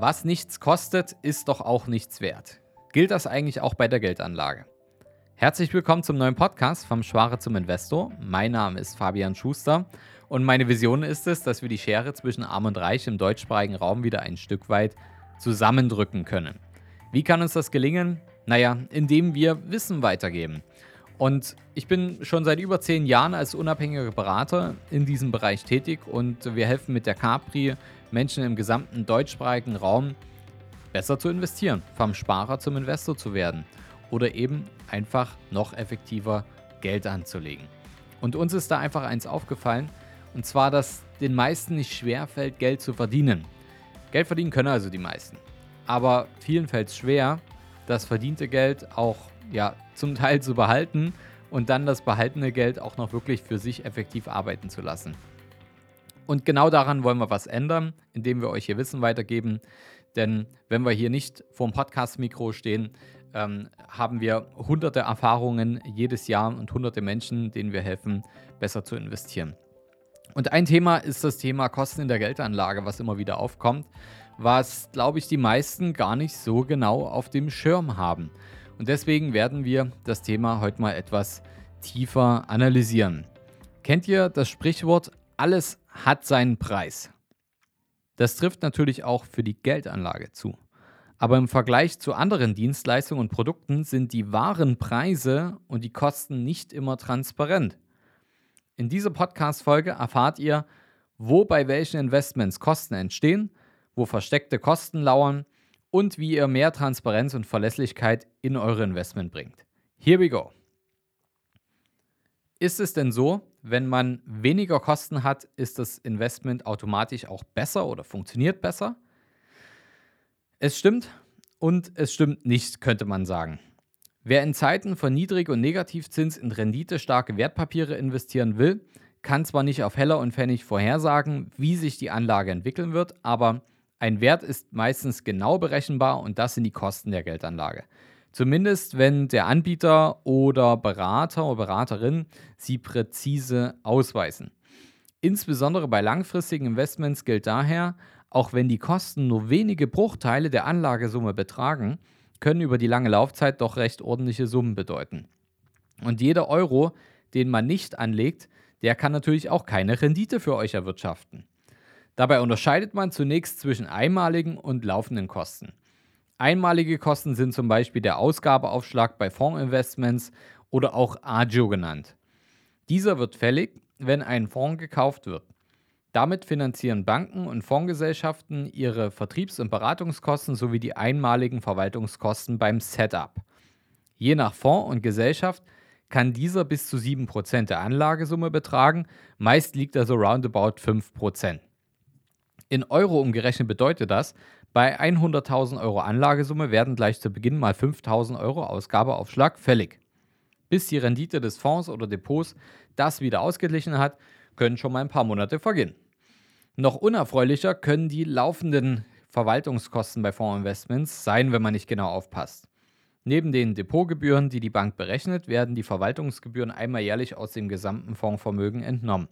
Was nichts kostet, ist doch auch nichts wert. Gilt das eigentlich auch bei der Geldanlage? Herzlich willkommen zum neuen Podcast vom Schware zum Investor. Mein Name ist Fabian Schuster und meine Vision ist es, dass wir die Schere zwischen Arm und Reich im deutschsprachigen Raum wieder ein Stück weit zusammendrücken können. Wie kann uns das gelingen? Naja, indem wir Wissen weitergeben. Und ich bin schon seit über zehn Jahren als unabhängiger Berater in diesem Bereich tätig und wir helfen mit der Capri Menschen im gesamten deutschsprachigen Raum besser zu investieren, vom Sparer zum Investor zu werden oder eben einfach noch effektiver Geld anzulegen. Und uns ist da einfach eins aufgefallen, und zwar, dass den meisten nicht schwer fällt, Geld zu verdienen. Geld verdienen können also die meisten. Aber vielen fällt es schwer, das verdiente Geld auch ja, zum Teil zu behalten und dann das behaltene Geld auch noch wirklich für sich effektiv arbeiten zu lassen. Und genau daran wollen wir was ändern, indem wir euch hier Wissen weitergeben. Denn wenn wir hier nicht vor dem Podcast-Mikro stehen, ähm, haben wir hunderte Erfahrungen jedes Jahr und hunderte Menschen, denen wir helfen, besser zu investieren. Und ein Thema ist das Thema Kosten in der Geldanlage, was immer wieder aufkommt, was, glaube ich, die meisten gar nicht so genau auf dem Schirm haben. Und deswegen werden wir das Thema heute mal etwas tiefer analysieren. Kennt ihr das Sprichwort, alles hat seinen Preis. Das trifft natürlich auch für die Geldanlage zu. Aber im Vergleich zu anderen Dienstleistungen und Produkten sind die wahren Preise und die Kosten nicht immer transparent. In dieser Podcast-Folge erfahrt ihr, wo bei welchen Investments Kosten entstehen, wo versteckte Kosten lauern und wie ihr mehr Transparenz und Verlässlichkeit in eure Investment bringt. Here we go. Ist es denn so, wenn man weniger Kosten hat, ist das Investment automatisch auch besser oder funktioniert besser? Es stimmt und es stimmt nicht, könnte man sagen. Wer in Zeiten von Niedrig- und Negativzins in renditestarke Wertpapiere investieren will, kann zwar nicht auf Heller und Pfennig vorhersagen, wie sich die Anlage entwickeln wird, aber ein Wert ist meistens genau berechenbar und das sind die Kosten der Geldanlage. Zumindest wenn der Anbieter oder Berater oder Beraterin sie präzise ausweisen. Insbesondere bei langfristigen Investments gilt daher, auch wenn die Kosten nur wenige Bruchteile der Anlagesumme betragen, können über die lange Laufzeit doch recht ordentliche Summen bedeuten. Und jeder Euro, den man nicht anlegt, der kann natürlich auch keine Rendite für euch erwirtschaften. Dabei unterscheidet man zunächst zwischen einmaligen und laufenden Kosten. Einmalige Kosten sind zum Beispiel der Ausgabeaufschlag bei Fondsinvestments oder auch Agio genannt. Dieser wird fällig, wenn ein Fonds gekauft wird. Damit finanzieren Banken und Fondsgesellschaften ihre Vertriebs- und Beratungskosten sowie die einmaligen Verwaltungskosten beim Setup. Je nach Fonds und Gesellschaft kann dieser bis zu 7% der Anlagesumme betragen, meist liegt er so roundabout 5%. In Euro umgerechnet bedeutet das, bei 100.000 Euro Anlagesumme werden gleich zu Beginn mal 5.000 Euro Ausgabeaufschlag fällig. Bis die Rendite des Fonds oder Depots das wieder ausgeglichen hat, können schon mal ein paar Monate vergehen. Noch unerfreulicher können die laufenden Verwaltungskosten bei Fondsinvestments sein, wenn man nicht genau aufpasst. Neben den Depotgebühren, die die Bank berechnet, werden die Verwaltungsgebühren einmal jährlich aus dem gesamten Fondsvermögen entnommen.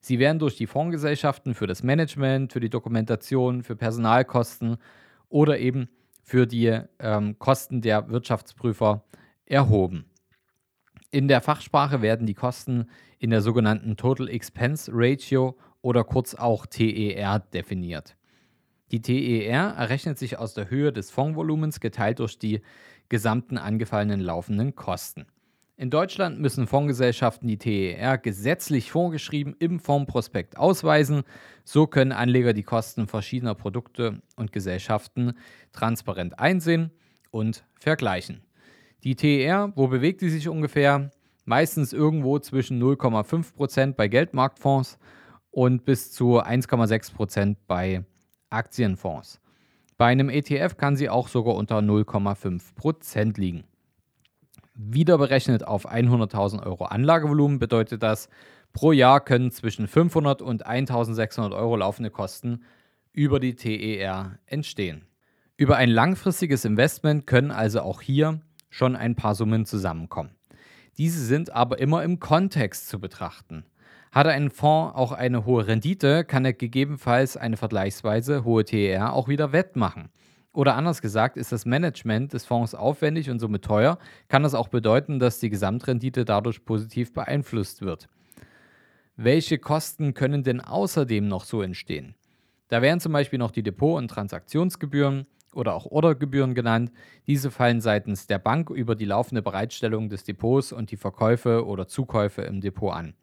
Sie werden durch die Fondsgesellschaften für das Management, für die Dokumentation, für Personalkosten oder eben für die ähm, Kosten der Wirtschaftsprüfer erhoben. In der Fachsprache werden die Kosten in der sogenannten Total Expense Ratio oder kurz auch TER definiert. Die TER errechnet sich aus der Höhe des Fondsvolumens geteilt durch die gesamten angefallenen laufenden Kosten. In Deutschland müssen Fondsgesellschaften die TER gesetzlich vorgeschrieben im Fondsprospekt ausweisen. So können Anleger die Kosten verschiedener Produkte und Gesellschaften transparent einsehen und vergleichen. Die TER, wo bewegt sie sich ungefähr? Meistens irgendwo zwischen 0,5% bei Geldmarktfonds und bis zu 1,6% bei Aktienfonds. Bei einem ETF kann sie auch sogar unter 0,5% liegen. Wieder berechnet auf 100.000 Euro Anlagevolumen bedeutet das, pro Jahr können zwischen 500 und 1.600 Euro laufende Kosten über die TER entstehen. Über ein langfristiges Investment können also auch hier schon ein paar Summen zusammenkommen. Diese sind aber immer im Kontext zu betrachten. Hat ein Fonds auch eine hohe Rendite, kann er gegebenenfalls eine vergleichsweise hohe TER auch wieder wettmachen. Oder anders gesagt, ist das Management des Fonds aufwendig und somit teuer, kann das auch bedeuten, dass die Gesamtrendite dadurch positiv beeinflusst wird. Welche Kosten können denn außerdem noch so entstehen? Da wären zum Beispiel noch die Depot- und Transaktionsgebühren oder auch Ordergebühren genannt. Diese fallen seitens der Bank über die laufende Bereitstellung des Depots und die Verkäufe oder Zukäufe im Depot an.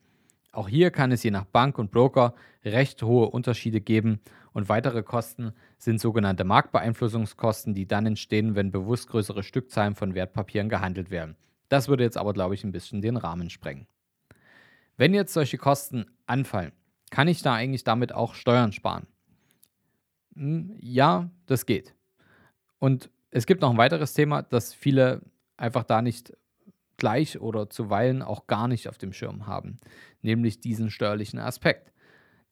Auch hier kann es je nach Bank und Broker recht hohe Unterschiede geben und weitere Kosten sind sogenannte Marktbeeinflussungskosten, die dann entstehen, wenn bewusst größere Stückzahlen von Wertpapieren gehandelt werden. Das würde jetzt aber, glaube ich, ein bisschen den Rahmen sprengen. Wenn jetzt solche Kosten anfallen, kann ich da eigentlich damit auch Steuern sparen? Hm, ja, das geht. Und es gibt noch ein weiteres Thema, das viele einfach da nicht gleich oder zuweilen auch gar nicht auf dem Schirm haben, nämlich diesen steuerlichen Aspekt.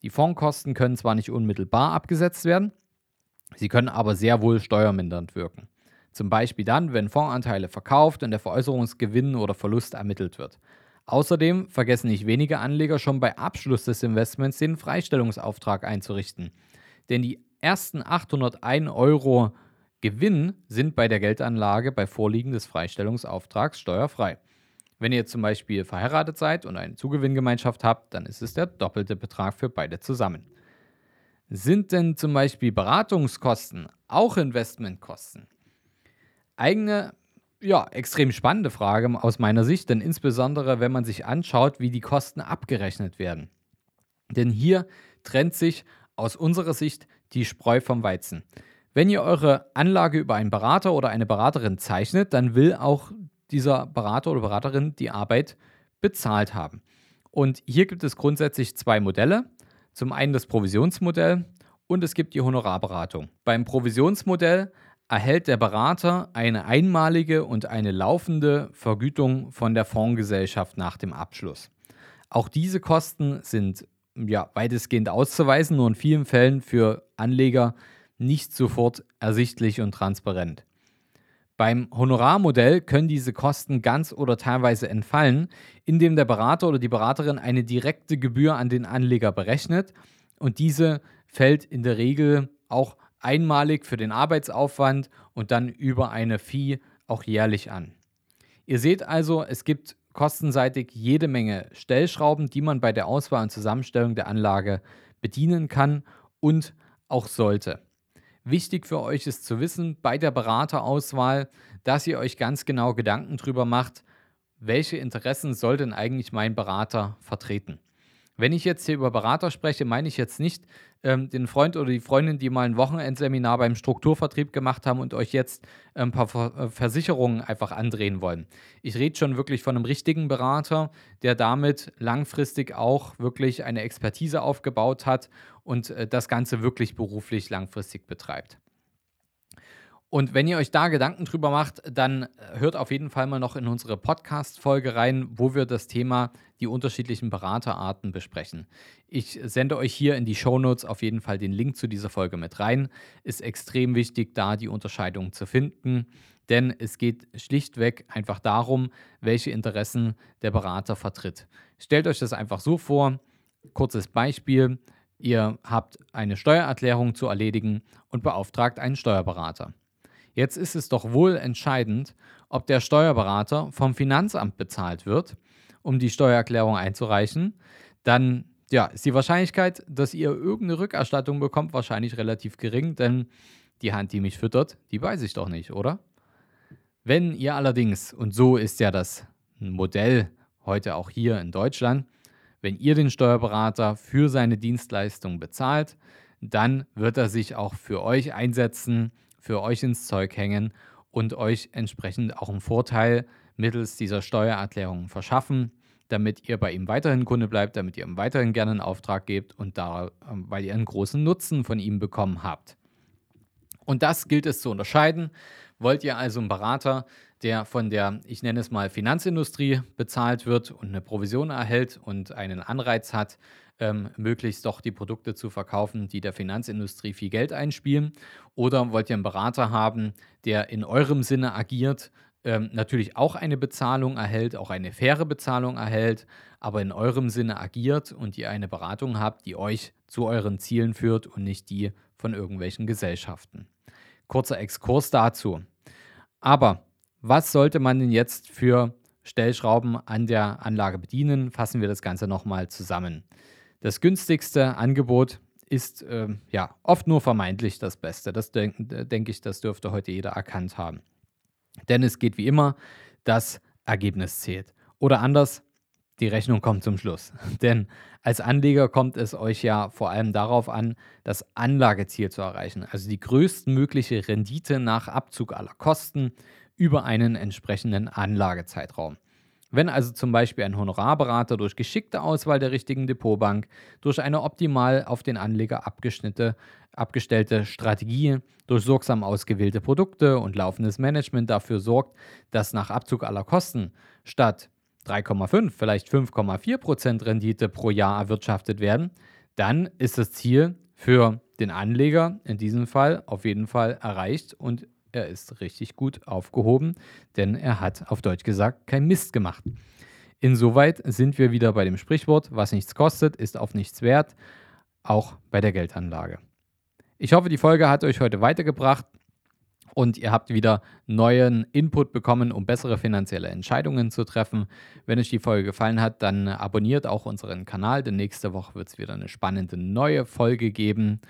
Die Fondskosten können zwar nicht unmittelbar abgesetzt werden, sie können aber sehr wohl steuermindernd wirken. Zum Beispiel dann, wenn Fondsanteile verkauft und der Veräußerungsgewinn oder Verlust ermittelt wird. Außerdem vergessen nicht wenige Anleger schon bei Abschluss des Investments den Freistellungsauftrag einzurichten. Denn die ersten 801 Euro Gewinn sind bei der Geldanlage bei Vorliegen des Freistellungsauftrags steuerfrei. Wenn ihr zum Beispiel verheiratet seid und eine Zugewinngemeinschaft habt, dann ist es der doppelte Betrag für beide zusammen. Sind denn zum Beispiel Beratungskosten auch Investmentkosten? Eigene, ja, extrem spannende Frage aus meiner Sicht, denn insbesondere wenn man sich anschaut, wie die Kosten abgerechnet werden. Denn hier trennt sich aus unserer Sicht die Spreu vom Weizen. Wenn ihr eure Anlage über einen Berater oder eine Beraterin zeichnet, dann will auch dieser Berater oder Beraterin die Arbeit bezahlt haben. Und hier gibt es grundsätzlich zwei Modelle. Zum einen das Provisionsmodell und es gibt die Honorarberatung. Beim Provisionsmodell erhält der Berater eine einmalige und eine laufende Vergütung von der Fondsgesellschaft nach dem Abschluss. Auch diese Kosten sind ja weitestgehend auszuweisen, nur in vielen Fällen für Anleger nicht sofort ersichtlich und transparent. Beim Honorarmodell können diese Kosten ganz oder teilweise entfallen, indem der Berater oder die Beraterin eine direkte Gebühr an den Anleger berechnet und diese fällt in der Regel auch einmalig für den Arbeitsaufwand und dann über eine Fee auch jährlich an. Ihr seht also, es gibt kostenseitig jede Menge Stellschrauben, die man bei der Auswahl und Zusammenstellung der Anlage bedienen kann und auch sollte. Wichtig für euch ist zu wissen bei der Beraterauswahl, dass ihr euch ganz genau Gedanken darüber macht, welche Interessen soll denn eigentlich mein Berater vertreten. Wenn ich jetzt hier über Berater spreche, meine ich jetzt nicht ähm, den Freund oder die Freundin, die mal ein Wochenendseminar beim Strukturvertrieb gemacht haben und euch jetzt ein paar äh, Versicherungen einfach andrehen wollen. Ich rede schon wirklich von einem richtigen Berater, der damit langfristig auch wirklich eine Expertise aufgebaut hat und äh, das Ganze wirklich beruflich langfristig betreibt. Und wenn ihr euch da Gedanken drüber macht, dann äh, hört auf jeden Fall mal noch in unsere Podcast-Folge rein, wo wir das Thema die unterschiedlichen Beraterarten besprechen. Ich sende euch hier in die Shownotes auf jeden Fall den Link zu dieser Folge mit rein. Ist extrem wichtig, da die Unterscheidung zu finden, denn es geht schlichtweg einfach darum, welche Interessen der Berater vertritt. Stellt euch das einfach so vor, kurzes Beispiel. Ihr habt eine Steuererklärung zu erledigen und beauftragt einen Steuerberater. Jetzt ist es doch wohl entscheidend, ob der Steuerberater vom Finanzamt bezahlt wird, um die Steuererklärung einzureichen. Dann ja, ist die Wahrscheinlichkeit, dass ihr irgendeine Rückerstattung bekommt, wahrscheinlich relativ gering, denn die Hand, die mich füttert, die weiß ich doch nicht, oder? Wenn ihr allerdings, und so ist ja das Modell heute auch hier in Deutschland, wenn ihr den Steuerberater für seine Dienstleistung bezahlt, dann wird er sich auch für euch einsetzen, für euch ins Zeug hängen und euch entsprechend auch einen Vorteil mittels dieser Steuererklärung verschaffen, damit ihr bei ihm weiterhin Kunde bleibt, damit ihr ihm weiterhin gerne einen Auftrag gebt und da, ähm, weil ihr einen großen Nutzen von ihm bekommen habt. Und das gilt es zu unterscheiden. Wollt ihr also einen Berater, der von der, ich nenne es mal, Finanzindustrie bezahlt wird und eine Provision erhält und einen Anreiz hat, ähm, möglichst doch die Produkte zu verkaufen, die der Finanzindustrie viel Geld einspielen? Oder wollt ihr einen Berater haben, der in eurem Sinne agiert, ähm, natürlich auch eine Bezahlung erhält, auch eine faire Bezahlung erhält, aber in eurem Sinne agiert und ihr eine Beratung habt, die euch zu euren Zielen führt und nicht die von irgendwelchen Gesellschaften. Kurzer Exkurs dazu. Aber was sollte man denn jetzt für Stellschrauben an der Anlage bedienen? Fassen wir das Ganze nochmal zusammen. Das günstigste Angebot ist äh, ja oft nur vermeintlich das Beste. Das denke denk ich, das dürfte heute jeder erkannt haben. Denn es geht wie immer, das Ergebnis zählt. Oder anders, die Rechnung kommt zum Schluss. Denn als Anleger kommt es euch ja vor allem darauf an, das Anlageziel zu erreichen, also die größtmögliche Rendite nach Abzug aller Kosten über einen entsprechenden Anlagezeitraum. Wenn also zum Beispiel ein Honorarberater durch geschickte Auswahl der richtigen Depotbank, durch eine optimal auf den Anleger abgestellte Strategie, durch sorgsam ausgewählte Produkte und laufendes Management dafür sorgt, dass nach Abzug aller Kosten statt 3,5, vielleicht 5,4% Rendite pro Jahr erwirtschaftet werden, dann ist das Ziel für den Anleger in diesem Fall auf jeden Fall erreicht und er ist richtig gut aufgehoben, denn er hat auf Deutsch gesagt kein Mist gemacht. Insoweit sind wir wieder bei dem Sprichwort, was nichts kostet, ist auf nichts wert, auch bei der Geldanlage. Ich hoffe, die Folge hat euch heute weitergebracht und ihr habt wieder neuen Input bekommen, um bessere finanzielle Entscheidungen zu treffen. Wenn euch die Folge gefallen hat, dann abonniert auch unseren Kanal, denn nächste Woche wird es wieder eine spannende neue Folge geben.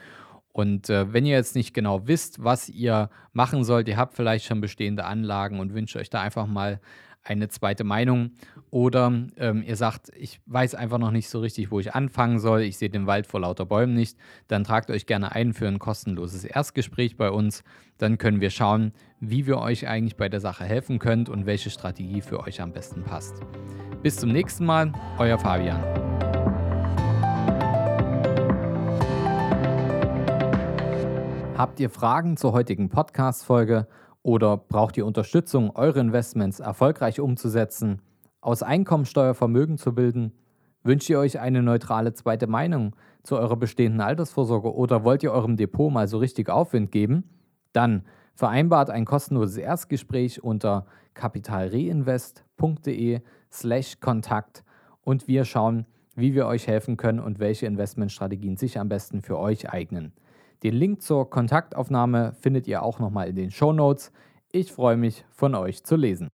Und äh, wenn ihr jetzt nicht genau wisst, was ihr machen sollt, ihr habt vielleicht schon bestehende Anlagen und wünscht euch da einfach mal eine zweite Meinung oder ähm, ihr sagt, ich weiß einfach noch nicht so richtig, wo ich anfangen soll, ich sehe den Wald vor lauter Bäumen nicht, dann tragt euch gerne ein für ein kostenloses Erstgespräch bei uns. Dann können wir schauen, wie wir euch eigentlich bei der Sache helfen können und welche Strategie für euch am besten passt. Bis zum nächsten Mal, euer Fabian. Habt ihr Fragen zur heutigen Podcast-Folge? Oder braucht ihr Unterstützung, eure Investments erfolgreich umzusetzen, aus Einkommensteuer Vermögen zu bilden? Wünscht ihr euch eine neutrale zweite Meinung zu eurer bestehenden Altersvorsorge oder wollt ihr eurem Depot mal so richtig Aufwind geben? Dann vereinbart ein kostenloses Erstgespräch unter kapitalreinvest.de slash Kontakt und wir schauen, wie wir euch helfen können und welche Investmentstrategien sich am besten für euch eignen. Den Link zur Kontaktaufnahme findet ihr auch nochmal in den Show Notes. Ich freue mich, von euch zu lesen.